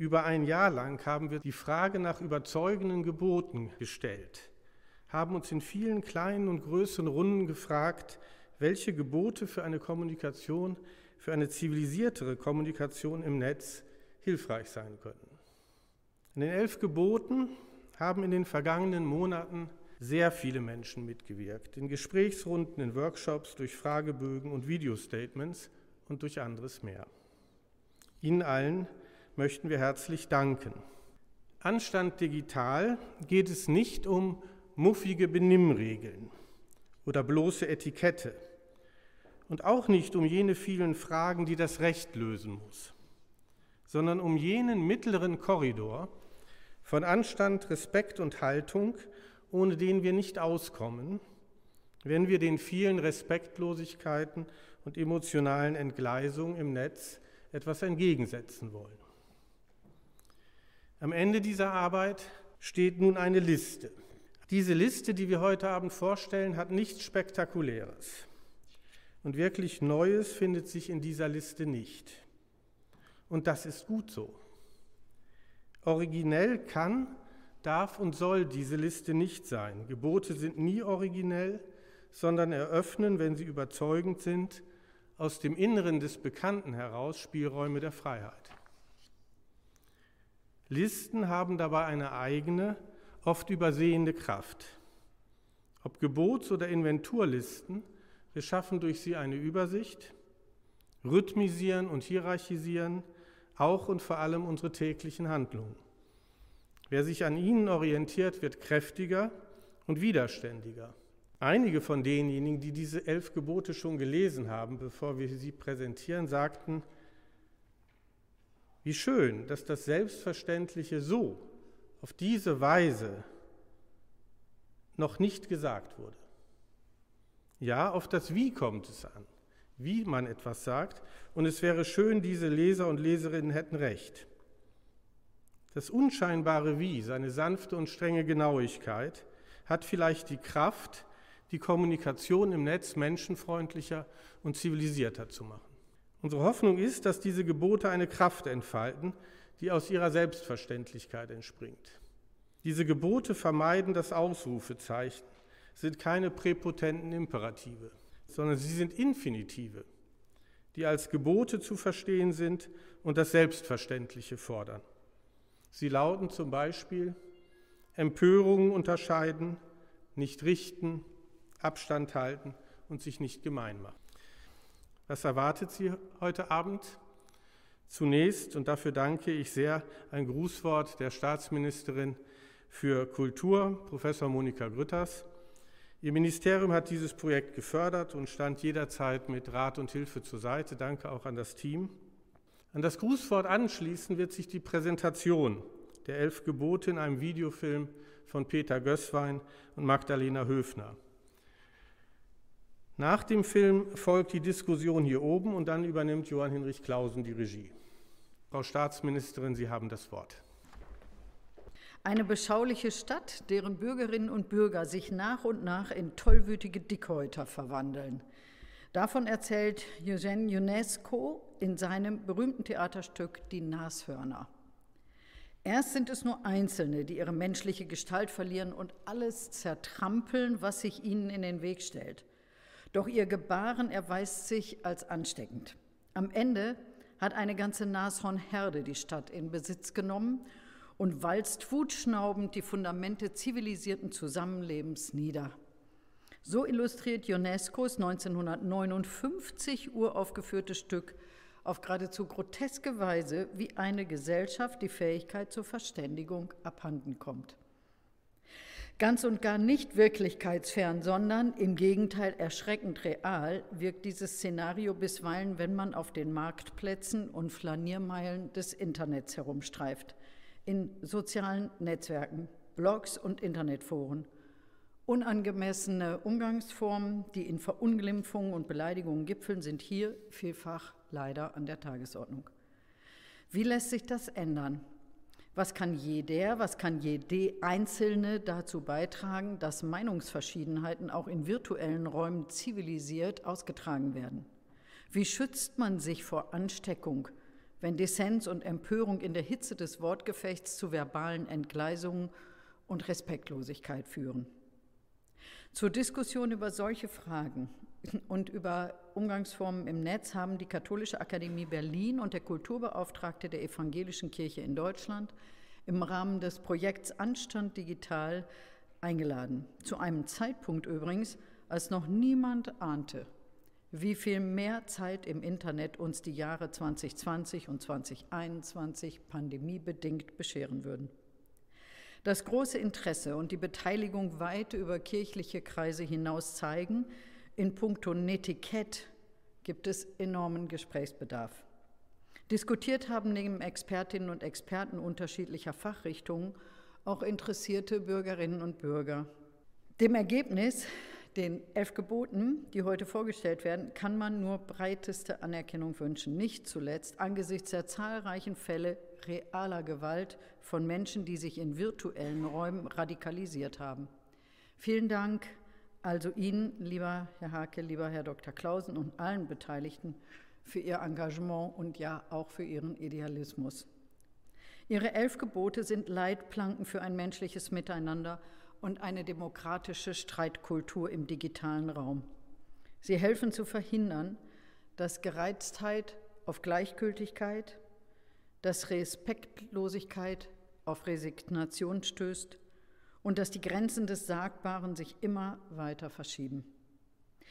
Über ein Jahr lang haben wir die Frage nach überzeugenden Geboten gestellt, haben uns in vielen kleinen und größeren Runden gefragt, welche Gebote für eine Kommunikation, für eine zivilisiertere Kommunikation im Netz hilfreich sein können. In den elf Geboten haben in den vergangenen Monaten sehr viele Menschen mitgewirkt, in Gesprächsrunden, in Workshops, durch Fragebögen und Videostatements und durch anderes mehr. Ihnen allen möchten wir herzlich danken. Anstand digital geht es nicht um muffige Benimmregeln oder bloße Etikette und auch nicht um jene vielen Fragen, die das Recht lösen muss, sondern um jenen mittleren Korridor von Anstand, Respekt und Haltung, ohne den wir nicht auskommen, wenn wir den vielen Respektlosigkeiten und emotionalen Entgleisungen im Netz etwas entgegensetzen wollen. Am Ende dieser Arbeit steht nun eine Liste. Diese Liste, die wir heute Abend vorstellen, hat nichts Spektakuläres. Und wirklich Neues findet sich in dieser Liste nicht. Und das ist gut so. Originell kann, darf und soll diese Liste nicht sein. Gebote sind nie originell, sondern eröffnen, wenn sie überzeugend sind, aus dem Inneren des Bekannten heraus Spielräume der Freiheit. Listen haben dabei eine eigene, oft übersehende Kraft. Ob Gebots- oder Inventurlisten, wir schaffen durch sie eine Übersicht, rhythmisieren und hierarchisieren auch und vor allem unsere täglichen Handlungen. Wer sich an ihnen orientiert, wird kräftiger und widerständiger. Einige von denjenigen, die diese elf Gebote schon gelesen haben, bevor wir sie präsentieren, sagten, wie schön, dass das Selbstverständliche so, auf diese Weise noch nicht gesagt wurde. Ja, auf das Wie kommt es an, wie man etwas sagt. Und es wäre schön, diese Leser und Leserinnen hätten recht. Das unscheinbare Wie, seine sanfte und strenge Genauigkeit, hat vielleicht die Kraft, die Kommunikation im Netz menschenfreundlicher und zivilisierter zu machen. Unsere Hoffnung ist, dass diese Gebote eine Kraft entfalten, die aus ihrer Selbstverständlichkeit entspringt. Diese Gebote vermeiden das Ausrufezeichen, sind keine präpotenten Imperative, sondern sie sind Infinitive, die als Gebote zu verstehen sind und das Selbstverständliche fordern. Sie lauten zum Beispiel Empörungen unterscheiden, nicht richten, Abstand halten und sich nicht gemein machen. Was erwartet Sie heute Abend? Zunächst, und dafür danke ich sehr, ein Grußwort der Staatsministerin für Kultur, Professor Monika Grütters. Ihr Ministerium hat dieses Projekt gefördert und stand jederzeit mit Rat und Hilfe zur Seite. Danke auch an das Team. An das Grußwort anschließen wird sich die Präsentation der elf Gebote in einem Videofilm von Peter Gößwein und Magdalena Höfner. Nach dem Film folgt die Diskussion hier oben und dann übernimmt Johann Hinrich Clausen die Regie. Frau Staatsministerin, Sie haben das Wort. Eine beschauliche Stadt, deren Bürgerinnen und Bürger sich nach und nach in tollwütige Dickhäuter verwandeln. Davon erzählt Eugène UNESCO in seinem berühmten Theaterstück Die Nashörner. Erst sind es nur Einzelne, die ihre menschliche Gestalt verlieren und alles zertrampeln, was sich ihnen in den Weg stellt. Doch ihr Gebaren erweist sich als ansteckend. Am Ende hat eine ganze Nashornherde die Stadt in Besitz genommen und walzt wutschnaubend die Fundamente zivilisierten Zusammenlebens nieder. So illustriert UNESCOs 1959 uraufgeführte Stück auf geradezu groteske Weise, wie eine Gesellschaft die Fähigkeit zur Verständigung abhanden kommt ganz und gar nicht wirklichkeitsfern, sondern im Gegenteil erschreckend real wirkt dieses Szenario bisweilen, wenn man auf den Marktplätzen und Flaniermeilen des Internets herumstreift, in sozialen Netzwerken, Blogs und Internetforen. Unangemessene Umgangsformen, die in Verunglimpfungen und Beleidigungen gipfeln, sind hier vielfach leider an der Tagesordnung. Wie lässt sich das ändern? Was kann jeder, was kann jede Einzelne dazu beitragen, dass Meinungsverschiedenheiten auch in virtuellen Räumen zivilisiert ausgetragen werden? Wie schützt man sich vor Ansteckung, wenn Dissens und Empörung in der Hitze des Wortgefechts zu verbalen Entgleisungen und Respektlosigkeit führen. Zur Diskussion über solche Fragen und über Umgangsformen im Netz haben die Katholische Akademie Berlin und der Kulturbeauftragte der Evangelischen Kirche in Deutschland im Rahmen des Projekts Anstand Digital eingeladen. Zu einem Zeitpunkt übrigens, als noch niemand ahnte, wie viel mehr Zeit im Internet uns die Jahre 2020 und 2021 pandemiebedingt bescheren würden. Das große Interesse und die Beteiligung weit über kirchliche Kreise hinaus zeigen, in puncto Netiquette gibt es enormen Gesprächsbedarf. Diskutiert haben neben Expertinnen und Experten unterschiedlicher Fachrichtungen auch interessierte Bürgerinnen und Bürger. Dem Ergebnis, den elf Geboten, die heute vorgestellt werden, kann man nur breiteste Anerkennung wünschen. Nicht zuletzt angesichts der zahlreichen Fälle realer Gewalt von Menschen, die sich in virtuellen Räumen radikalisiert haben. Vielen Dank also Ihnen, lieber Herr Hake, lieber Herr Dr. Clausen und allen Beteiligten für Ihr Engagement und ja auch für Ihren Idealismus. Ihre elf Gebote sind Leitplanken für ein menschliches Miteinander und eine demokratische Streitkultur im digitalen Raum. Sie helfen zu verhindern, dass Gereiztheit auf Gleichgültigkeit, dass Respektlosigkeit auf Resignation stößt und dass die Grenzen des Sagbaren sich immer weiter verschieben.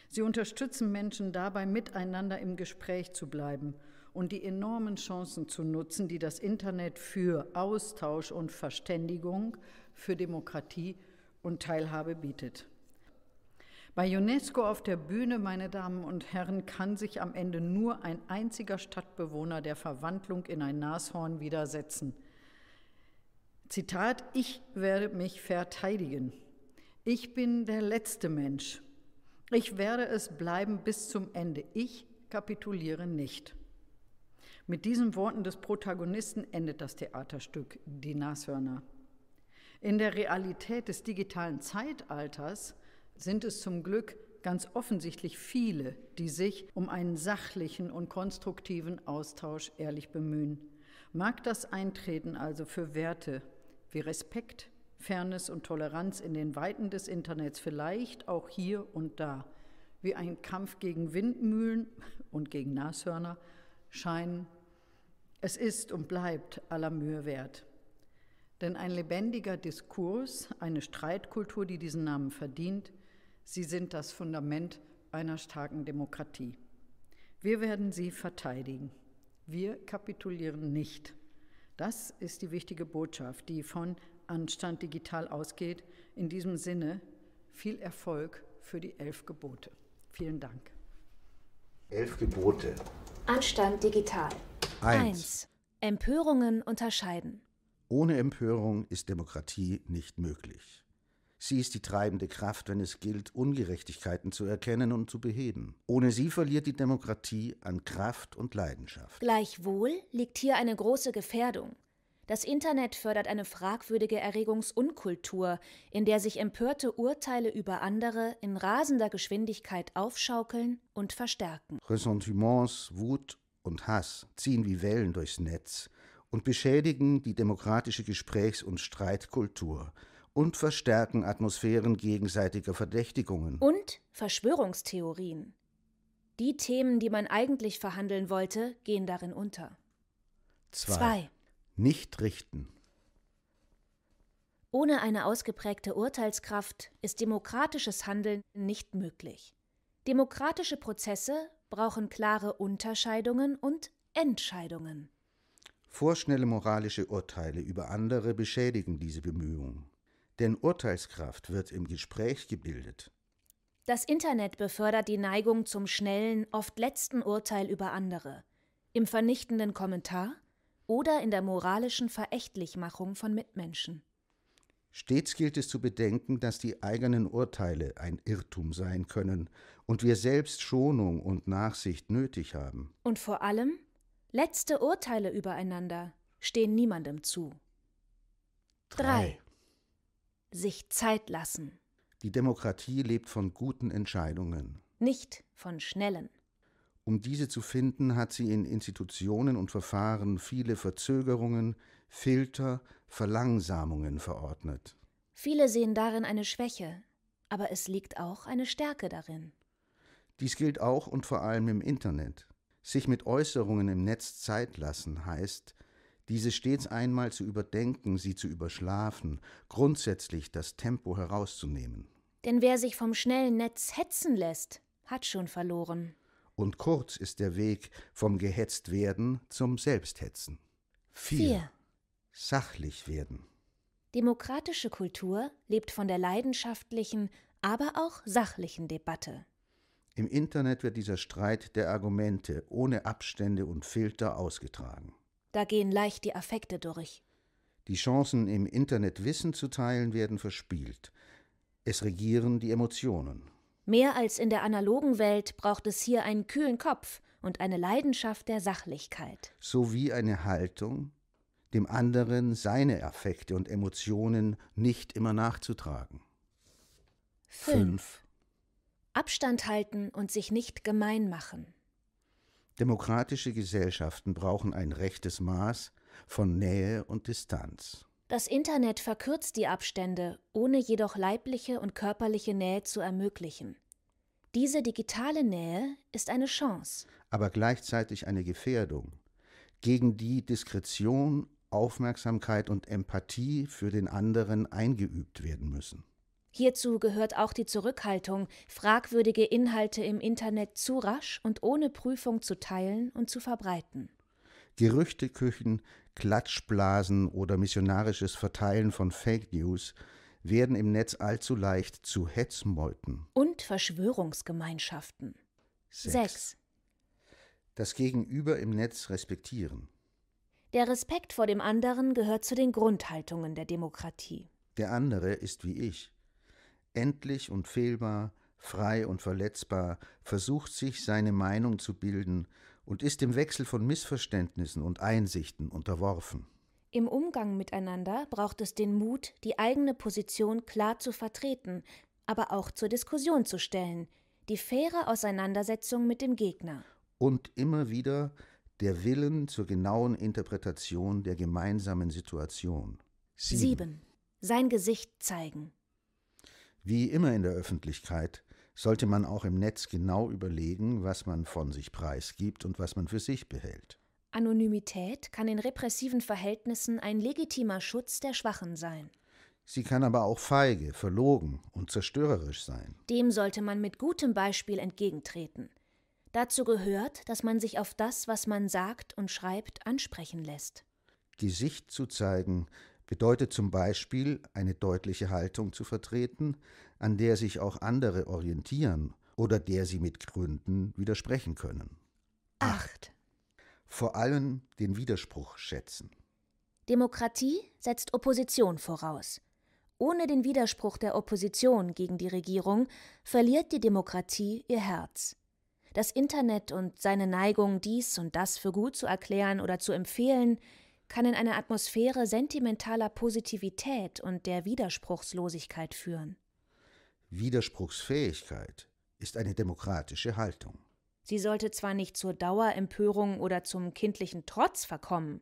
Sie unterstützen Menschen dabei, miteinander im Gespräch zu bleiben und die enormen Chancen zu nutzen, die das Internet für Austausch und Verständigung, für Demokratie und Teilhabe bietet. Bei UNESCO auf der Bühne, meine Damen und Herren, kann sich am Ende nur ein einziger Stadtbewohner der Verwandlung in ein Nashorn widersetzen. Zitat, ich werde mich verteidigen. Ich bin der letzte Mensch. Ich werde es bleiben bis zum Ende. Ich kapituliere nicht. Mit diesen Worten des Protagonisten endet das Theaterstück Die Nashörner. In der Realität des digitalen Zeitalters sind es zum Glück ganz offensichtlich viele, die sich um einen sachlichen und konstruktiven Austausch ehrlich bemühen. Mag das Eintreten also für Werte wie Respekt, Fairness und Toleranz in den Weiten des Internets vielleicht auch hier und da wie ein Kampf gegen Windmühlen und gegen Nashörner scheinen, es ist und bleibt aller Mühe wert. Denn ein lebendiger Diskurs, eine Streitkultur, die diesen Namen verdient, sie sind das Fundament einer starken Demokratie. Wir werden sie verteidigen. Wir kapitulieren nicht. Das ist die wichtige Botschaft, die von Anstand digital ausgeht. In diesem Sinne viel Erfolg für die elf Gebote. Vielen Dank. Elf Gebote. Anstand digital. Eins. Empörungen unterscheiden. Ohne Empörung ist Demokratie nicht möglich. Sie ist die treibende Kraft, wenn es gilt, Ungerechtigkeiten zu erkennen und zu beheben. Ohne sie verliert die Demokratie an Kraft und Leidenschaft. Gleichwohl liegt hier eine große Gefährdung. Das Internet fördert eine fragwürdige Erregungsunkultur, in der sich empörte Urteile über andere in rasender Geschwindigkeit aufschaukeln und verstärken. Ressentiments, Wut und Hass ziehen wie Wellen durchs Netz und beschädigen die demokratische Gesprächs- und Streitkultur und verstärken Atmosphären gegenseitiger Verdächtigungen. Und Verschwörungstheorien. Die Themen, die man eigentlich verhandeln wollte, gehen darin unter. Zwei. Zwei. Nicht richten. Ohne eine ausgeprägte Urteilskraft ist demokratisches Handeln nicht möglich. Demokratische Prozesse brauchen klare Unterscheidungen und Entscheidungen. Vorschnelle moralische Urteile über andere beschädigen diese Bemühungen. Denn Urteilskraft wird im Gespräch gebildet. Das Internet befördert die Neigung zum schnellen, oft letzten Urteil über andere, im vernichtenden Kommentar oder in der moralischen Verächtlichmachung von Mitmenschen. Stets gilt es zu bedenken, dass die eigenen Urteile ein Irrtum sein können und wir selbst Schonung und Nachsicht nötig haben. Und vor allem, letzte Urteile übereinander stehen niemandem zu. Drei sich Zeit lassen. Die Demokratie lebt von guten Entscheidungen. Nicht von schnellen. Um diese zu finden, hat sie in Institutionen und Verfahren viele Verzögerungen, Filter, Verlangsamungen verordnet. Viele sehen darin eine Schwäche, aber es liegt auch eine Stärke darin. Dies gilt auch und vor allem im Internet. Sich mit Äußerungen im Netz Zeit lassen heißt, diese stets einmal zu überdenken, sie zu überschlafen, grundsätzlich das Tempo herauszunehmen. Denn wer sich vom schnellen Netz hetzen lässt, hat schon verloren. Und kurz ist der Weg vom gehetzt werden zum Selbsthetzen. Vier. Sachlich werden. Demokratische Kultur lebt von der leidenschaftlichen, aber auch sachlichen Debatte. Im Internet wird dieser Streit der Argumente ohne Abstände und Filter ausgetragen. Da gehen leicht die Affekte durch. Die Chancen, im Internet Wissen zu teilen, werden verspielt. Es regieren die Emotionen. Mehr als in der analogen Welt braucht es hier einen kühlen Kopf und eine Leidenschaft der Sachlichkeit. Sowie eine Haltung, dem anderen seine Affekte und Emotionen nicht immer nachzutragen. Fünf. Abstand halten und sich nicht gemein machen. Demokratische Gesellschaften brauchen ein rechtes Maß von Nähe und Distanz. Das Internet verkürzt die Abstände, ohne jedoch leibliche und körperliche Nähe zu ermöglichen. Diese digitale Nähe ist eine Chance. Aber gleichzeitig eine Gefährdung, gegen die Diskretion, Aufmerksamkeit und Empathie für den anderen eingeübt werden müssen. Hierzu gehört auch die Zurückhaltung, fragwürdige Inhalte im Internet zu rasch und ohne Prüfung zu teilen und zu verbreiten. Gerüchteküchen, Klatschblasen oder missionarisches Verteilen von Fake News werden im Netz allzu leicht zu Hetzmeuten. Und Verschwörungsgemeinschaften. Sechs. Das Gegenüber im Netz respektieren. Der Respekt vor dem anderen gehört zu den Grundhaltungen der Demokratie. Der andere ist wie ich endlich und fehlbar, frei und verletzbar, versucht sich seine Meinung zu bilden und ist dem Wechsel von Missverständnissen und Einsichten unterworfen. Im Umgang miteinander braucht es den Mut, die eigene Position klar zu vertreten, aber auch zur Diskussion zu stellen, die faire Auseinandersetzung mit dem Gegner. Und immer wieder der Willen zur genauen Interpretation der gemeinsamen Situation. Sieben. Sieben. Sein Gesicht zeigen. Wie immer in der Öffentlichkeit sollte man auch im Netz genau überlegen, was man von sich preisgibt und was man für sich behält. Anonymität kann in repressiven Verhältnissen ein legitimer Schutz der Schwachen sein. Sie kann aber auch feige, verlogen und zerstörerisch sein. Dem sollte man mit gutem Beispiel entgegentreten. Dazu gehört, dass man sich auf das, was man sagt und schreibt, ansprechen lässt. Gesicht zu zeigen bedeutet zum Beispiel, eine deutliche Haltung zu vertreten, an der sich auch andere orientieren oder der sie mit Gründen widersprechen können. 8. Vor allem den Widerspruch schätzen. Demokratie setzt Opposition voraus. Ohne den Widerspruch der Opposition gegen die Regierung verliert die Demokratie ihr Herz. Das Internet und seine Neigung, dies und das für gut zu erklären oder zu empfehlen, kann in eine Atmosphäre sentimentaler Positivität und der Widerspruchslosigkeit führen. Widerspruchsfähigkeit ist eine demokratische Haltung. Sie sollte zwar nicht zur Dauerempörung oder zum kindlichen Trotz verkommen.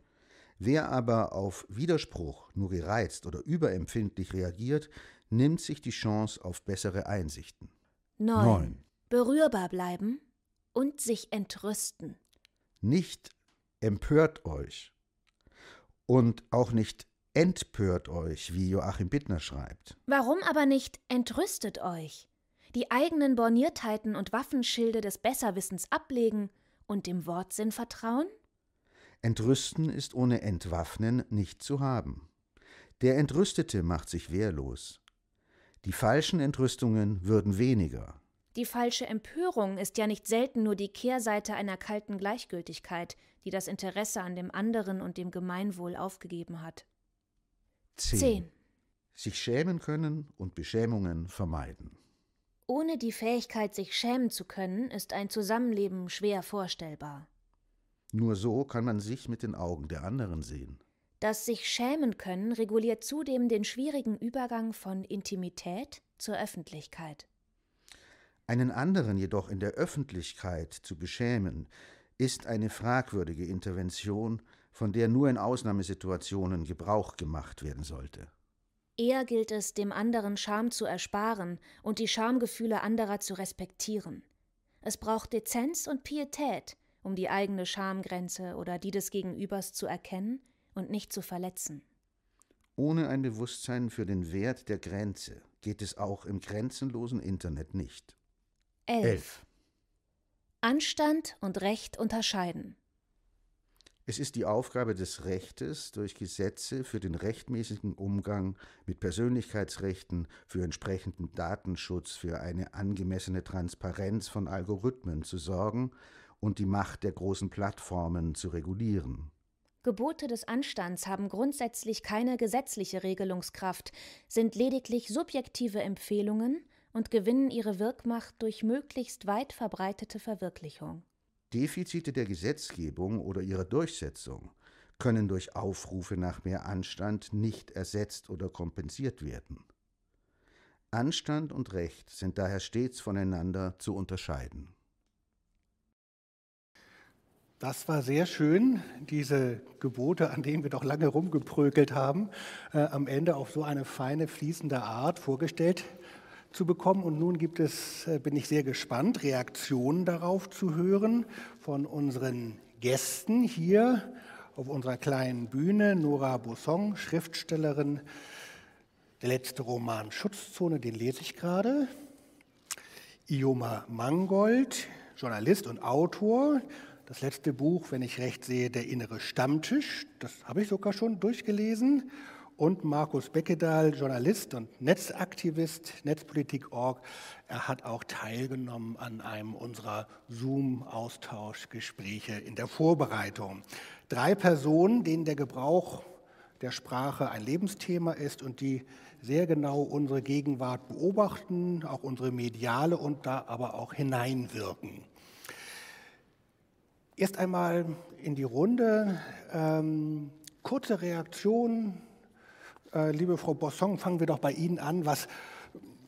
Wer aber auf Widerspruch nur gereizt oder überempfindlich reagiert, nimmt sich die Chance auf bessere Einsichten. 9. Berührbar bleiben und sich entrüsten. Nicht empört euch, und auch nicht entpört euch, wie Joachim Bittner schreibt. Warum aber nicht entrüstet euch? Die eigenen Borniertheiten und Waffenschilde des Besserwissens ablegen und dem Wortsinn vertrauen? Entrüsten ist ohne Entwaffnen nicht zu haben. Der Entrüstete macht sich wehrlos. Die falschen Entrüstungen würden weniger. Die falsche Empörung ist ja nicht selten nur die Kehrseite einer kalten Gleichgültigkeit, die das Interesse an dem anderen und dem Gemeinwohl aufgegeben hat. 10. Sich schämen können und Beschämungen vermeiden. Ohne die Fähigkeit, sich schämen zu können, ist ein Zusammenleben schwer vorstellbar. Nur so kann man sich mit den Augen der anderen sehen. Das sich schämen können reguliert zudem den schwierigen Übergang von Intimität zur Öffentlichkeit. Einen anderen jedoch in der Öffentlichkeit zu beschämen, ist eine fragwürdige Intervention, von der nur in Ausnahmesituationen Gebrauch gemacht werden sollte. Eher gilt es, dem anderen Scham zu ersparen und die Schamgefühle anderer zu respektieren. Es braucht Dezenz und Pietät, um die eigene Schamgrenze oder die des Gegenübers zu erkennen und nicht zu verletzen. Ohne ein Bewusstsein für den Wert der Grenze geht es auch im grenzenlosen Internet nicht. 11. Anstand und Recht unterscheiden. Es ist die Aufgabe des Rechtes, durch Gesetze für den rechtmäßigen Umgang mit Persönlichkeitsrechten, für entsprechenden Datenschutz, für eine angemessene Transparenz von Algorithmen zu sorgen und die Macht der großen Plattformen zu regulieren. Gebote des Anstands haben grundsätzlich keine gesetzliche Regelungskraft, sind lediglich subjektive Empfehlungen und gewinnen ihre Wirkmacht durch möglichst weit verbreitete Verwirklichung. Defizite der Gesetzgebung oder ihrer Durchsetzung können durch Aufrufe nach mehr Anstand nicht ersetzt oder kompensiert werden. Anstand und Recht sind daher stets voneinander zu unterscheiden. Das war sehr schön, diese Gebote, an denen wir doch lange rumgeprökelt haben, äh, am Ende auf so eine feine, fließende Art vorgestellt zu bekommen. Und nun gibt es, äh, bin ich sehr gespannt, Reaktionen darauf zu hören von unseren Gästen hier auf unserer kleinen Bühne. Nora Busson, Schriftstellerin, der letzte Roman Schutzzone, den lese ich gerade. Ioma Mangold, Journalist und Autor, das letzte Buch, wenn ich recht sehe, Der innere Stammtisch, das habe ich sogar schon durchgelesen. Und Markus Beckedahl, Journalist und Netzaktivist, Netzpolitik.org, er hat auch teilgenommen an einem unserer Zoom-Austauschgespräche in der Vorbereitung. Drei Personen, denen der Gebrauch der Sprache ein Lebensthema ist und die sehr genau unsere Gegenwart beobachten, auch unsere mediale und da aber auch hineinwirken. Erst einmal in die Runde. Ähm, kurze Reaktion. Äh, liebe Frau Bosson, fangen wir doch bei Ihnen an. Was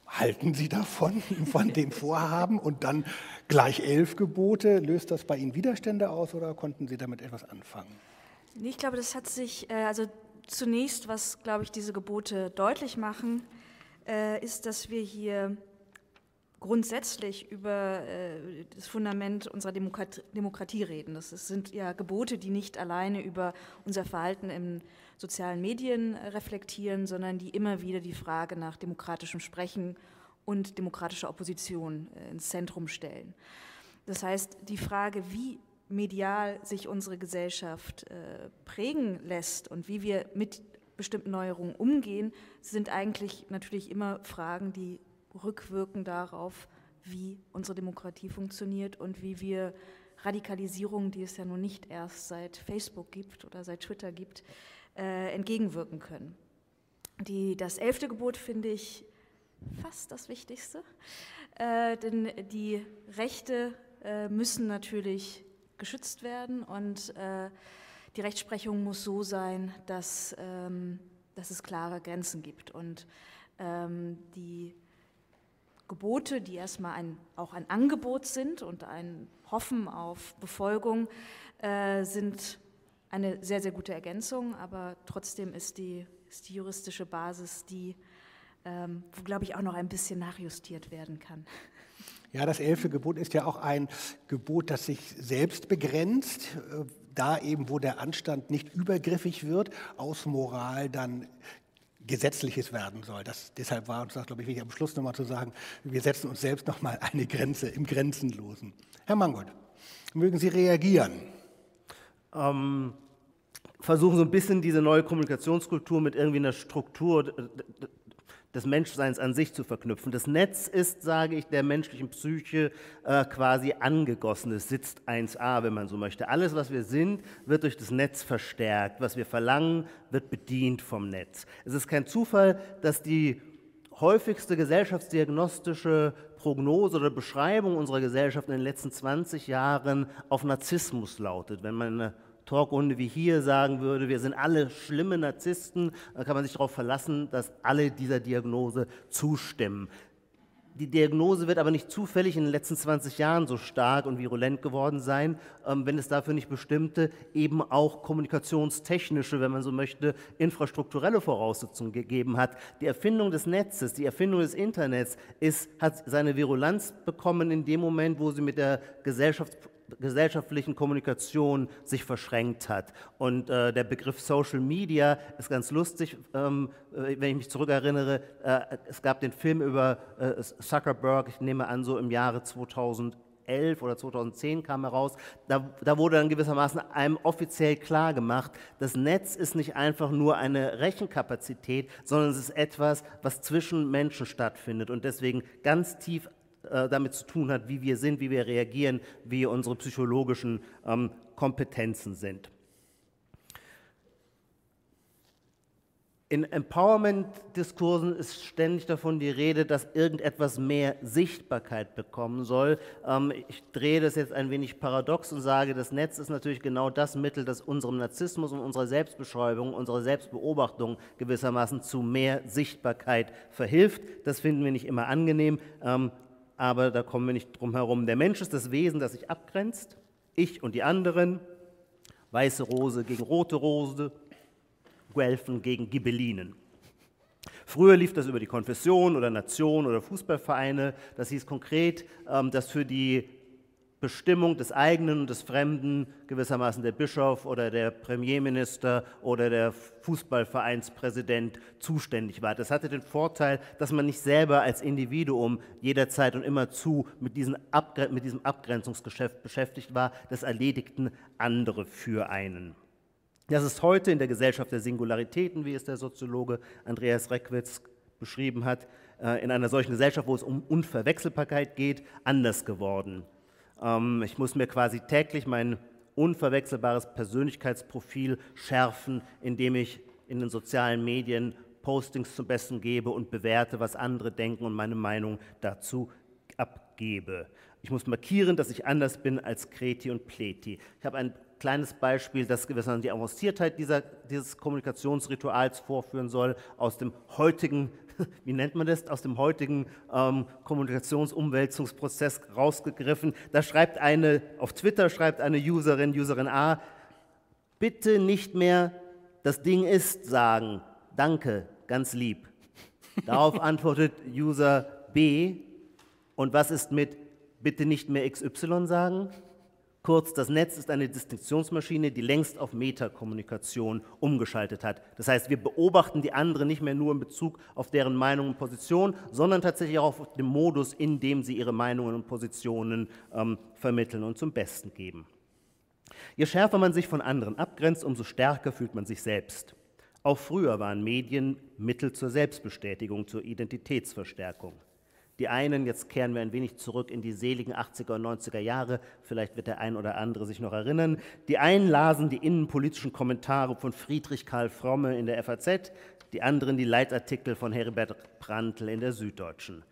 halten Sie davon, von dem Vorhaben? Und dann gleich elf Gebote. Löst das bei Ihnen Widerstände aus oder konnten Sie damit etwas anfangen? Ich glaube, das hat sich, äh, also zunächst, was, glaube ich, diese Gebote deutlich machen, äh, ist, dass wir hier grundsätzlich über das Fundament unserer Demokratie, reden. Das sind ja Gebote, die nicht alleine über unser Verhalten in sozialen Medien reflektieren, sondern die immer wieder die Frage nach demokratischem Sprechen und demokratischer Opposition äh, ins Zentrum stellen. Das heißt, die Frage, wie medial sich unsere Gesellschaft äh, prägen lässt und wie wir mit bestimmten Neuerungen umgehen, sind eigentlich natürlich immer Fragen, die rückwirken darauf, wie unsere Demokratie funktioniert und wie wir Radikalisierung, die es ja nun nicht erst seit Facebook gibt oder seit Twitter gibt, äh, entgegenwirken können. Die, das elfte Gebot finde ich fast das Wichtigste, äh, denn die Rechte äh, müssen natürlich geschützt werden und äh, die Rechtsprechung muss so sein, dass, ähm, dass es klare Grenzen gibt und ähm, die Gebote, die erstmal ein, auch ein Angebot sind und ein Hoffen auf Befolgung, äh, sind eine sehr, sehr gute Ergänzung, aber trotzdem ist die, ist die juristische Basis die, ähm, wo, glaube ich, auch noch ein bisschen nachjustiert werden kann. Ja, das elfte Gebot ist ja auch ein Gebot, das sich selbst begrenzt, äh, da eben, wo der Anstand nicht übergriffig wird, aus Moral dann Gesetzliches werden soll. Das, deshalb war uns das, glaube ich, wichtig, am Schluss nochmal zu sagen, wir setzen uns selbst nochmal eine Grenze im Grenzenlosen. Herr Mangold, mögen Sie reagieren? Ähm, versuchen so ein bisschen diese neue Kommunikationskultur mit irgendwie einer Struktur des Menschseins an sich zu verknüpfen. Das Netz ist, sage ich, der menschlichen Psyche äh, quasi angegossen. Es sitzt 1a, wenn man so möchte. Alles, was wir sind, wird durch das Netz verstärkt. Was wir verlangen, wird bedient vom Netz. Es ist kein Zufall, dass die häufigste gesellschaftsdiagnostische Prognose oder Beschreibung unserer Gesellschaft in den letzten 20 Jahren auf Narzissmus lautet. Wenn man eine Talkrunde wie hier sagen würde, wir sind alle schlimme Narzissten, dann kann man sich darauf verlassen, dass alle dieser Diagnose zustimmen. Die Diagnose wird aber nicht zufällig in den letzten 20 Jahren so stark und virulent geworden sein, ähm, wenn es dafür nicht bestimmte, eben auch kommunikationstechnische, wenn man so möchte, infrastrukturelle Voraussetzungen gegeben hat. Die Erfindung des Netzes, die Erfindung des Internets ist, hat seine Virulanz bekommen in dem Moment, wo sie mit der Gesellschaft gesellschaftlichen Kommunikation sich verschränkt hat. Und äh, der Begriff Social Media ist ganz lustig, ähm, äh, wenn ich mich zurückerinnere. Äh, es gab den Film über äh, Zuckerberg, ich nehme an, so im Jahre 2011 oder 2010 kam heraus. Da, da, wurde dann gewissermaßen einem offiziell klar gemacht, das Netz ist nicht einfach nur eine Rechenkapazität, sondern es ist etwas, was zwischen Menschen stattfindet und deswegen ganz tief äh, damit zu tun hat, wie wir sind, wie wir reagieren, wie unsere psychologischen ähm, Kompetenzen sind. In Empowerment-Diskursen ist ständig davon die Rede, dass irgendetwas mehr Sichtbarkeit bekommen soll. Ähm, ich drehe das jetzt ein wenig paradox und sage, das Netz ist natürlich genau das Mittel, das unserem Narzissmus und unserer Selbstbeschreibung, unserer Selbstbeobachtung gewissermaßen zu mehr Sichtbarkeit verhilft. Das finden wir nicht immer angenehm. Ähm, aber da kommen wir nicht drum herum. Der Mensch ist das Wesen, das sich abgrenzt, ich und die anderen, weiße Rose gegen rote Rose, Guelfen gegen Gibellinen. Früher lief das über die Konfession oder Nation oder Fußballvereine. Das hieß konkret, ähm, dass für die Bestimmung des eigenen und des Fremden gewissermaßen der Bischof oder der Premierminister oder der Fußballvereinspräsident zuständig war. Das hatte den Vorteil, dass man nicht selber als Individuum jederzeit und immerzu mit, diesen Abgre mit diesem Abgrenzungsgeschäft beschäftigt war. Das erledigten andere für einen. Das ist heute in der Gesellschaft der Singularitäten, wie es der Soziologe Andreas Reckwitz beschrieben hat, äh, in einer solchen Gesellschaft, wo es um Unverwechselbarkeit geht, anders geworden. Ähm, ich muss mir quasi täglich mein unverwechselbares Persönlichkeitsprofil schärfen, indem ich in den sozialen Medien Postings zum Besten gebe und bewerte, was andere denken und meine Meinung dazu abgebe. Ich muss markieren, dass ich anders bin als Kreti und Pleti. Ich habe ein kleines Beispiel, das gewissermaßen die Avanciertheit dieser, dieses Kommunikationsrituals vorführen soll, aus dem heutigen wie nennt man das, aus dem heutigen ähm, Kommunikationsumwälzungsprozess rausgegriffen. Da schreibt eine, auf Twitter schreibt eine Userin, Userin A, bitte nicht mehr das Ding ist sagen. Danke, ganz lieb. Darauf antwortet User B, und was ist mit bitte nicht mehr XY sagen? Kurz, das Netz ist eine Distinktionsmaschine, die längst auf Metakommunikation umgeschaltet hat. Das heißt, wir beobachten die anderen nicht mehr nur in Bezug auf deren Meinung und Position, sondern tatsächlich auch auf den Modus, in dem sie ihre Meinungen und Positionen ähm, vermitteln und zum Besten geben. Je schärfer man sich von anderen abgrenzt, umso stärker fühlt man sich selbst. Auch früher waren Medien Mittel zur Selbstbestätigung, zur Identitätsverstärkung. Die einen, jetzt kehren wir ein wenig zurück in die seligen 80er und 90er Jahre, vielleicht wird der ein oder andere sich noch erinnern. Die einen lasen die innenpolitischen Kommentare von Friedrich Karl Fromme in der FAZ, die anderen die Leitartikel von Heribert Prantl in der Süddeutschen.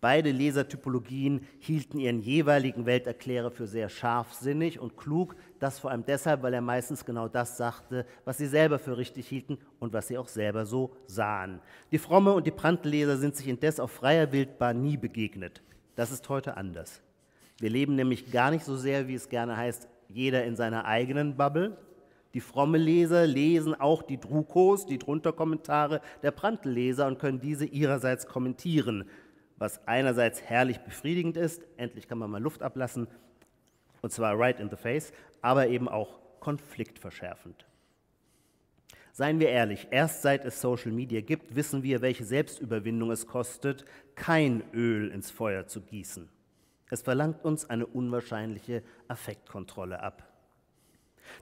Beide Lesertypologien hielten ihren jeweiligen Welterklärer für sehr scharfsinnig und klug, das vor allem deshalb, weil er meistens genau das sagte, was sie selber für richtig hielten und was sie auch selber so sahen. Die Fromme und die Brandleser sind sich indes auf freier Wildbahn nie begegnet. Das ist heute anders. Wir leben nämlich gar nicht so sehr, wie es gerne heißt, jeder in seiner eigenen Bubble. Die fromme Leser lesen auch die Drukos, die Drunterkommentare der Brandleser und können diese ihrerseits kommentieren was einerseits herrlich befriedigend ist, endlich kann man mal Luft ablassen, und zwar right in the face, aber eben auch konfliktverschärfend. Seien wir ehrlich, erst seit es Social Media gibt, wissen wir, welche Selbstüberwindung es kostet, kein Öl ins Feuer zu gießen. Es verlangt uns eine unwahrscheinliche Affektkontrolle ab.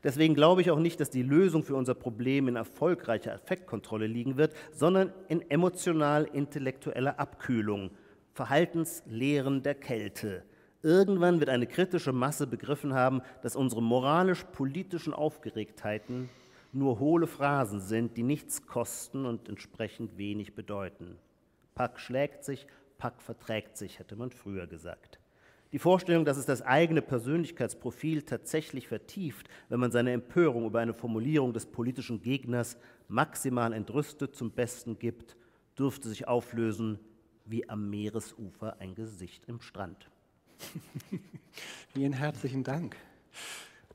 Deswegen glaube ich auch nicht, dass die Lösung für unser Problem in erfolgreicher Affektkontrolle liegen wird, sondern in emotional-intellektueller Abkühlung, Verhaltenslehren der Kälte. Irgendwann wird eine kritische Masse begriffen haben, dass unsere moralisch-politischen Aufgeregtheiten nur hohle Phrasen sind, die nichts kosten und entsprechend wenig bedeuten. Pack schlägt sich, Pack verträgt sich, hätte man früher gesagt. Die Vorstellung, dass es das eigene Persönlichkeitsprofil tatsächlich vertieft, wenn man seine Empörung über eine Formulierung des politischen Gegners maximal entrüstet zum Besten gibt, dürfte sich auflösen wie am Meeresufer ein Gesicht im Strand. Vielen herzlichen Dank.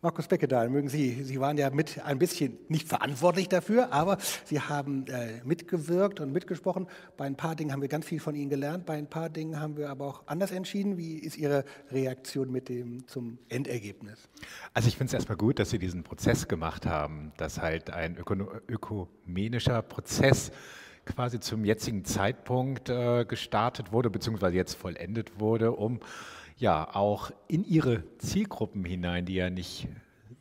Markus Beckedahl, mögen Sie, Sie waren ja mit ein bisschen nicht verantwortlich dafür, aber Sie haben äh, mitgewirkt und mitgesprochen. Bei ein paar Dingen haben wir ganz viel von Ihnen gelernt, bei ein paar Dingen haben wir aber auch anders entschieden. Wie ist Ihre Reaktion mit dem zum Endergebnis? Also ich finde es erstmal gut, dass Sie diesen Prozess gemacht haben, dass halt ein ökumenischer Prozess quasi zum jetzigen Zeitpunkt äh, gestartet wurde, beziehungsweise jetzt vollendet wurde, um ja auch in ihre Zielgruppen hinein, die ja nicht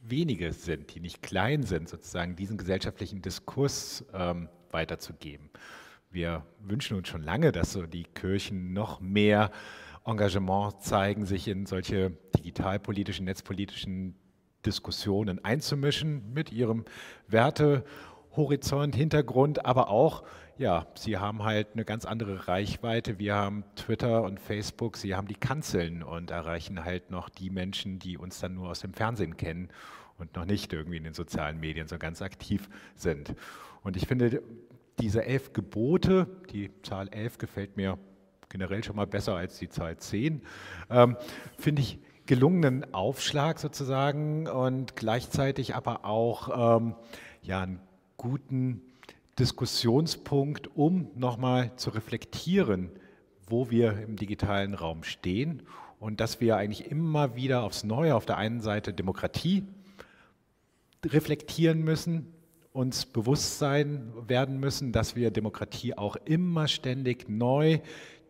wenige sind, die nicht klein sind, sozusagen diesen gesellschaftlichen Diskurs ähm, weiterzugeben. Wir wünschen uns schon lange, dass so die Kirchen noch mehr Engagement zeigen, sich in solche digitalpolitischen, netzpolitischen Diskussionen einzumischen mit ihrem Wertehorizont, Hintergrund, aber auch ja, sie haben halt eine ganz andere Reichweite. Wir haben Twitter und Facebook, sie haben die Kanzeln und erreichen halt noch die Menschen, die uns dann nur aus dem Fernsehen kennen und noch nicht irgendwie in den sozialen Medien so ganz aktiv sind. Und ich finde, diese elf Gebote, die Zahl elf gefällt mir generell schon mal besser als die Zahl zehn, ähm, finde ich gelungenen Aufschlag sozusagen und gleichzeitig aber auch ähm, ja, einen guten Diskussionspunkt, um nochmal zu reflektieren, wo wir im digitalen Raum stehen und dass wir eigentlich immer wieder aufs Neue auf der einen Seite Demokratie reflektieren müssen, uns bewusst sein werden müssen, dass wir Demokratie auch immer ständig neu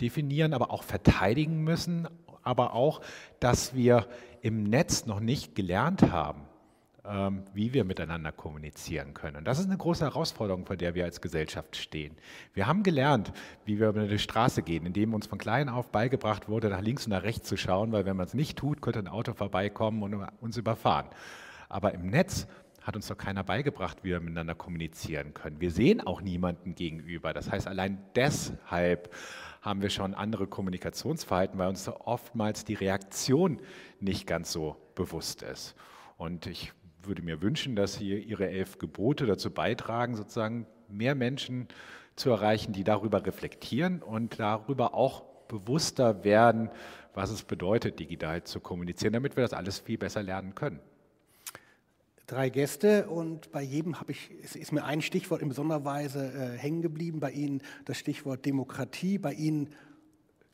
definieren, aber auch verteidigen müssen, aber auch, dass wir im Netz noch nicht gelernt haben, wie wir miteinander kommunizieren können. Und das ist eine große Herausforderung, vor der wir als Gesellschaft stehen. Wir haben gelernt, wie wir über die Straße gehen, indem uns von klein auf beigebracht wurde, nach links und nach rechts zu schauen, weil wenn man es nicht tut, könnte ein Auto vorbeikommen und uns überfahren. Aber im Netz hat uns doch keiner beigebracht, wie wir miteinander kommunizieren können. Wir sehen auch niemanden gegenüber. Das heißt, allein deshalb haben wir schon andere Kommunikationsverhalten, weil uns oftmals die Reaktion nicht ganz so bewusst ist. Und ich würde mir wünschen, dass hier Ihre elf Gebote dazu beitragen, sozusagen mehr Menschen zu erreichen, die darüber reflektieren und darüber auch bewusster werden, was es bedeutet, digital zu kommunizieren, damit wir das alles viel besser lernen können. Drei Gäste und bei jedem habe ich, ist mir ein Stichwort in besonderer Weise äh, hängen geblieben. Bei Ihnen das Stichwort Demokratie, bei Ihnen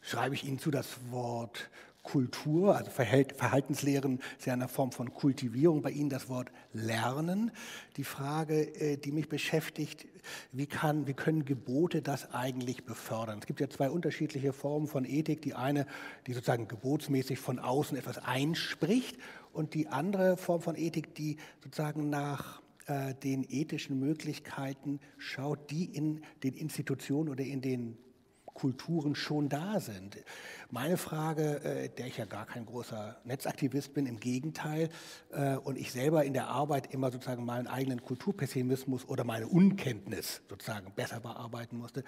schreibe ich Ihnen zu das Wort Kultur, also Verhaltenslehren ist ja eine Form von Kultivierung, bei Ihnen das Wort Lernen. Die Frage, äh, die mich beschäftigt, wie, kann, wie können Gebote das eigentlich befördern? Es gibt ja zwei unterschiedliche Formen von Ethik. Die eine, die sozusagen gebotsmäßig von außen etwas einspricht und die andere Form von Ethik, die sozusagen nach äh, den ethischen Möglichkeiten schaut, die in den Institutionen oder in den Kulturen schon da sind. Meine Frage, äh, der ich ja gar kein großer Netzaktivist bin, im Gegenteil, äh, und ich selber in der Arbeit immer sozusagen meinen eigenen Kulturpessimismus oder meine Unkenntnis sozusagen besser bearbeiten musste,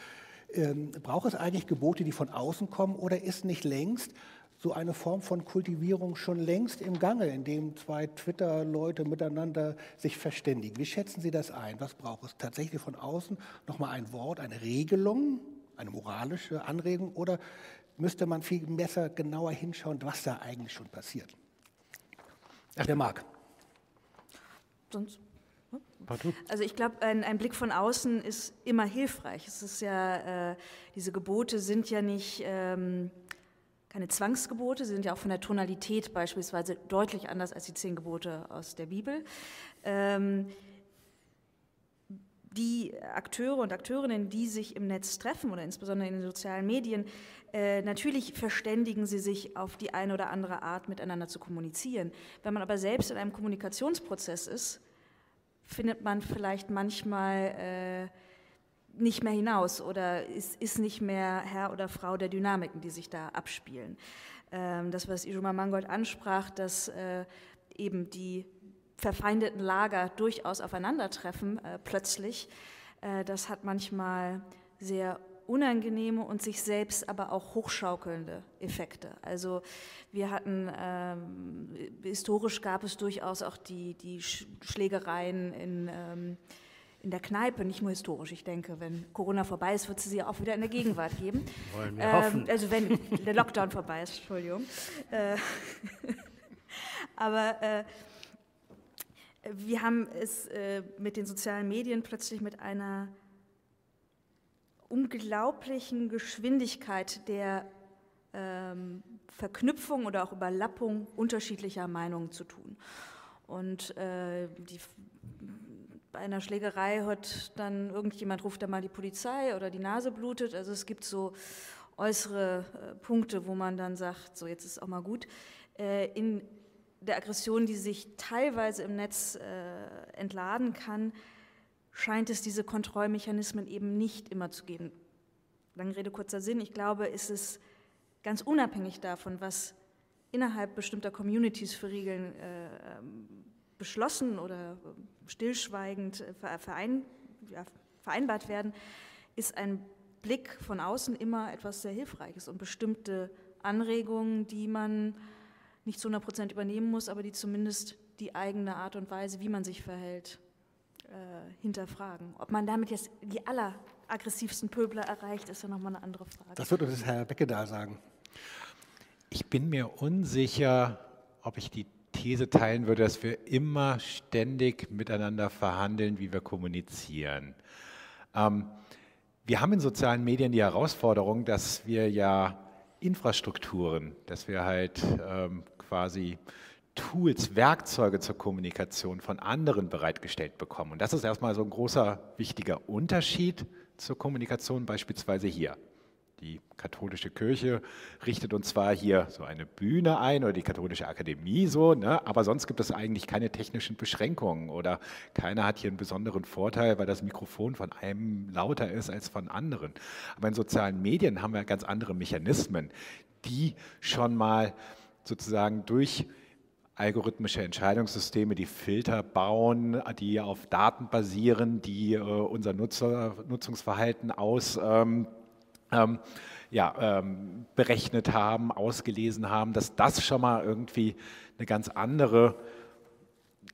ähm, braucht es eigentlich Gebote, die von außen kommen, oder ist nicht längst so eine Form von Kultivierung schon längst im Gange, in dem zwei Twitter-Leute miteinander sich verständigen. Wie schätzen Sie das ein? Was braucht es tatsächlich von außen? Nochmal ein Wort, eine Regelung, eine moralische Anregung oder müsste man viel besser genauer hinschauen, was da eigentlich schon passiert? Ach, der Marc. Sonst also ich glaube, ein, ein, Blick von außen ist immer hilfreich. Es ist ja, äh, diese Gebote sind ja nicht ähm, keine Zwangsgebote, sie sind ja auch von der Tonalität beispielsweise deutlich anders als die zehn Gebote aus der Bibel. Ähm, die Akteure und Akteurinnen, die sich im Netz treffen oder insbesondere in den sozialen Medien, äh, natürlich verständigen sie sich auf die eine oder andere Art miteinander zu kommunizieren. Wenn man aber selbst in einem Kommunikationsprozess ist, findet man vielleicht manchmal äh, nicht mehr hinaus oder ist, nicht mehr Herr oder Frau der Dynamiken, die sich da abspielen. Ähm, das, was Ijoma Mangold ansprach, dass äh, eben die verfeindeten Lager durchaus aufeinandertreffen äh, plötzlich. Äh, das hat manchmal sehr unangenehme und sich selbst aber auch hochschaukelnde Effekte. Also wir hatten, ähm, historisch gab es durchaus auch die, die Schlägereien in, ähm, in der Kneipe, nicht nur historisch. Ich denke, wenn Corona vorbei ist, wird es sie auch wieder in der Gegenwart geben. Wollen wir ähm, hoffen. Also wenn der Lockdown vorbei ist, Entschuldigung. Äh, aber äh, wir haben es äh, mit den sozialen Medien plötzlich mit einer unglaublichen Geschwindigkeit der ähm, Verknüpfung oder auch Überlappung unterschiedlicher Meinungen zu tun. Und äh, die, bei einer Schlägerei hört dann irgendjemand, ruft da mal die Polizei oder die Nase blutet. Also es gibt so äußere äh, Punkte, wo man dann sagt, so jetzt ist auch mal gut. Äh, in der Aggression, die sich teilweise im Netz äh, entladen kann, scheint es diese Kontrollmechanismen eben nicht immer zu geben. Lange Rede, kurzer Sinn. Ich glaube, ist es ganz unabhängig davon, was innerhalb bestimmter Communities für Regeln äh, beschlossen oder stillschweigend äh, verein, ja, vereinbart werden, ist ein Blick von außen immer etwas sehr Hilfreiches und bestimmte Anregungen, die man nicht zu 100 Prozent übernehmen muss, aber die zumindest die eigene Art und Weise, wie man sich verhält, äh, hinterfragen. Ob man damit jetzt die alleraggressivsten Pöbler erreicht, ist ja nochmal eine andere Frage. Das wird uns Herr Becke da sagen. Ich bin mir unsicher, ob ich die These teilen würde, dass wir immer ständig miteinander verhandeln, wie wir kommunizieren. Ähm, wir haben in sozialen Medien die Herausforderung, dass wir ja Infrastrukturen, dass wir halt ähm, quasi Tools, Werkzeuge zur Kommunikation von anderen bereitgestellt bekommen. Und das ist erstmal so ein großer, wichtiger Unterschied zur Kommunikation, beispielsweise hier. Die katholische Kirche richtet uns zwar hier so eine Bühne ein oder die katholische Akademie so, ne, aber sonst gibt es eigentlich keine technischen Beschränkungen oder keiner hat hier einen besonderen Vorteil, weil das Mikrofon von einem lauter ist als von anderen. Aber in sozialen Medien haben wir ganz andere Mechanismen, die schon mal sozusagen durch algorithmische Entscheidungssysteme, die Filter bauen, die auf Daten basieren, die äh, unser Nutzer, Nutzungsverhalten aus ähm, ähm, ja, ähm, berechnet haben, ausgelesen haben, dass das schon mal irgendwie eine ganz andere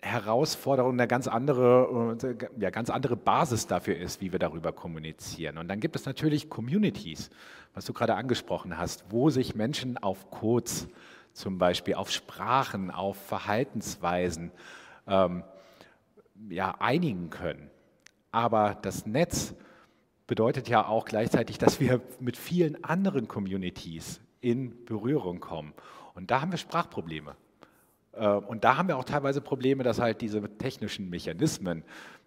Herausforderung, eine ganz andere, äh, ja, ganz andere Basis dafür ist, wie wir darüber kommunizieren. Und dann gibt es natürlich Communities, was du gerade angesprochen hast, wo sich Menschen auf Codes, zum Beispiel auf Sprachen, auf Verhaltensweisen ähm, ja, einigen können. Aber das Netz bedeutet ja auch gleichzeitig, dass wir mit vielen anderen Communities in Berührung kommen. Und da haben wir Sprachprobleme. Äh, und da haben wir auch teilweise Probleme, dass halt diese technischen Mechanismen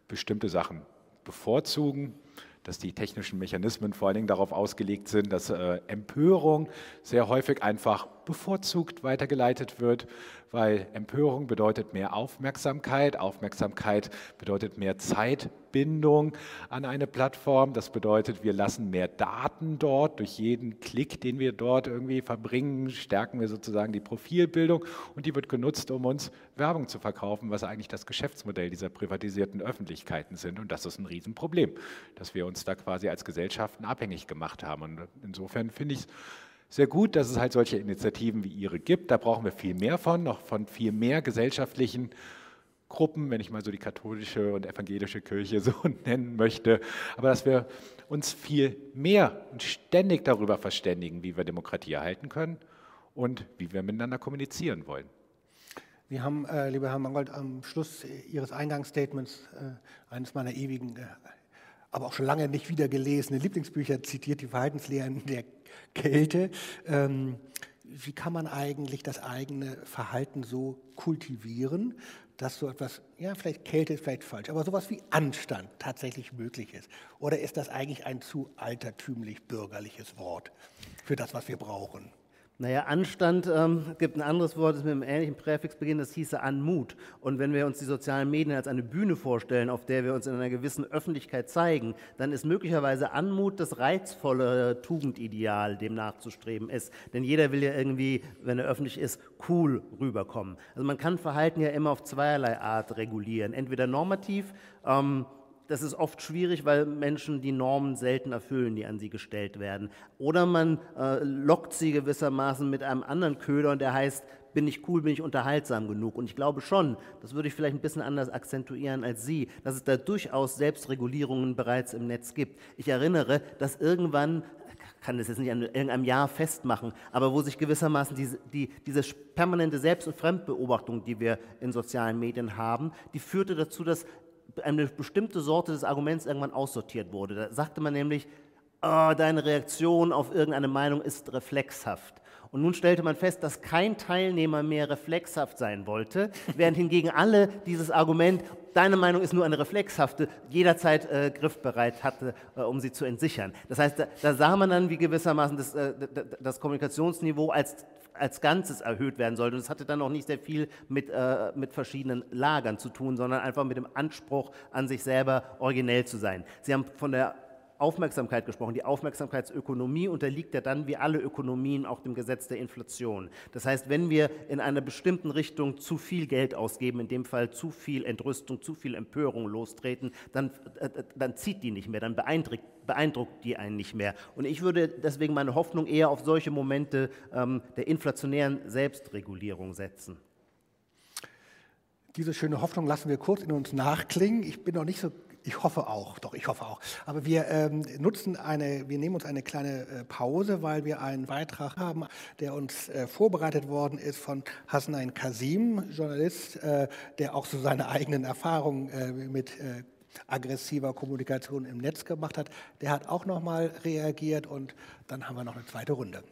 bestimmte Sachen bevorzugen, dass die technischen Mechanismen vor allen Dingen darauf ausgelegt sind, dass äh, Empörung sehr häufig einfach bevorzugt weitergeleitet wird, weil Empörung bedeutet mehr Aufmerksamkeit, Aufmerksamkeit bedeutet mehr Zeitbindung an eine Plattform, das bedeutet, wir lassen mehr Daten dort, durch jeden Klick, den wir dort irgendwie verbringen, stärken wir sozusagen die Profilbildung und die wird genutzt, um uns Werbung zu verkaufen, was eigentlich das Geschäftsmodell dieser privatisierten Öffentlichkeiten sind. Und das ist ein Riesenproblem, dass wir uns da quasi als Gesellschaften abhängig gemacht haben. Und insofern finde ich es sehr gut, dass es halt solche Initiativen wie Ihre gibt. Da brauchen wir viel mehr von, noch von viel mehr gesellschaftlichen Gruppen, wenn ich mal so die katholische und evangelische Kirche so nennen möchte, aber dass wir uns viel mehr und ständig darüber verständigen, wie wir Demokratie erhalten können und wie wir miteinander kommunizieren wollen. Sie haben, äh, lieber Herr Mangold, am Schluss Ihres Eingangsstatements äh, eines meiner ewigen, äh, aber auch schon lange nicht wieder gelesenen Lieblingsbücher zitiert, die Verhaltenslehren der Kälte. Ähm, wie kann man eigentlich das eigene Verhalten so kultivieren, dass so etwas, ja, vielleicht Kälte ist vielleicht falsch, aber sowas wie Anstand tatsächlich möglich ist? Oder ist das eigentlich ein zu altertümlich bürgerliches Wort für das, was wir brauchen? Naja, Anstand ähm, gibt ein anderes Wort, das mit einem ähnlichen Präfix beginnt, das hieße Anmut. Und wenn wir uns die sozialen Medien als eine Bühne vorstellen, auf der wir uns in einer gewissen Öffentlichkeit zeigen, dann ist möglicherweise Anmut das reizvolle Tugendideal, dem nachzustreben ist. Denn jeder will ja irgendwie, wenn er öffentlich ist, cool rüberkommen. Also man kann Verhalten ja immer auf zweierlei Art regulieren. Entweder normativ, ähm, das ist oft schwierig, weil Menschen die Normen selten erfüllen, die an sie gestellt werden. Oder man äh, lockt sie gewissermaßen mit einem anderen Köder und der heißt bin ich cool, bin ich unterhaltsam genug. Und ich glaube schon, das würde ich vielleicht ein bisschen anders akzentuieren als Sie, dass es da durchaus Selbstregulierungen bereits im Netz gibt. Ich erinnere, dass irgendwann kann das jetzt nicht an irgendeinem Jahr festmachen, aber wo sich gewissermaßen diese, die, diese permanente Selbst- und Fremdbeobachtung, die wir in sozialen Medien haben, die führte dazu, dass eine bestimmte Sorte des Arguments irgendwann aussortiert wurde. Da sagte man nämlich, oh, deine Reaktion auf irgendeine Meinung ist reflexhaft. Und nun stellte man fest, dass kein Teilnehmer mehr reflexhaft sein wollte, während hingegen alle dieses Argument, deine Meinung ist nur eine reflexhafte, jederzeit äh, griffbereit hatte, äh, um sie zu entsichern. Das heißt, da, da, sah man dann, wie gewissermaßen das, äh, das Kommunikationsniveau als als Ganzes erhöht werden sollte. Und es hatte dann auch nicht sehr viel mit, äh, mit verschiedenen Lagern zu tun, sondern einfach mit dem Anspruch an sich selber originell zu sein. Sie haben von der Aufmerksamkeit gesprochen. Die Aufmerksamkeitsökonomie unterliegt ja dann wie alle Ökonomien auch dem Gesetz der Inflation. Das heißt, wenn wir in einer bestimmten Richtung zu viel Geld ausgeben, in dem Fall zu viel Entrüstung, zu viel Empörung lostreten, dann, äh, dann zieht die nicht mehr, dann beeindruckt, beeindruckt die einen nicht mehr. Und ich würde deswegen meine Hoffnung eher auf solche Momente ähm, der inflationären Selbstregulierung setzen. Diese schöne Hoffnung lassen wir kurz in uns nachklingen. Ich bin noch nicht so ich hoffe auch, doch, ich hoffe auch. Aber wir ähm, nutzen eine, wir nehmen uns eine kleine äh, Pause, weil wir einen Beitrag haben, der uns äh, vorbereitet worden ist von Hasnain Kasim, Journalist, äh, der auch so seine eigenen Erfahrungen äh, mit äh, aggressiver Kommunikation im Netz gemacht hat. Der hat auch nochmal reagiert und dann haben wir noch eine zweite Runde.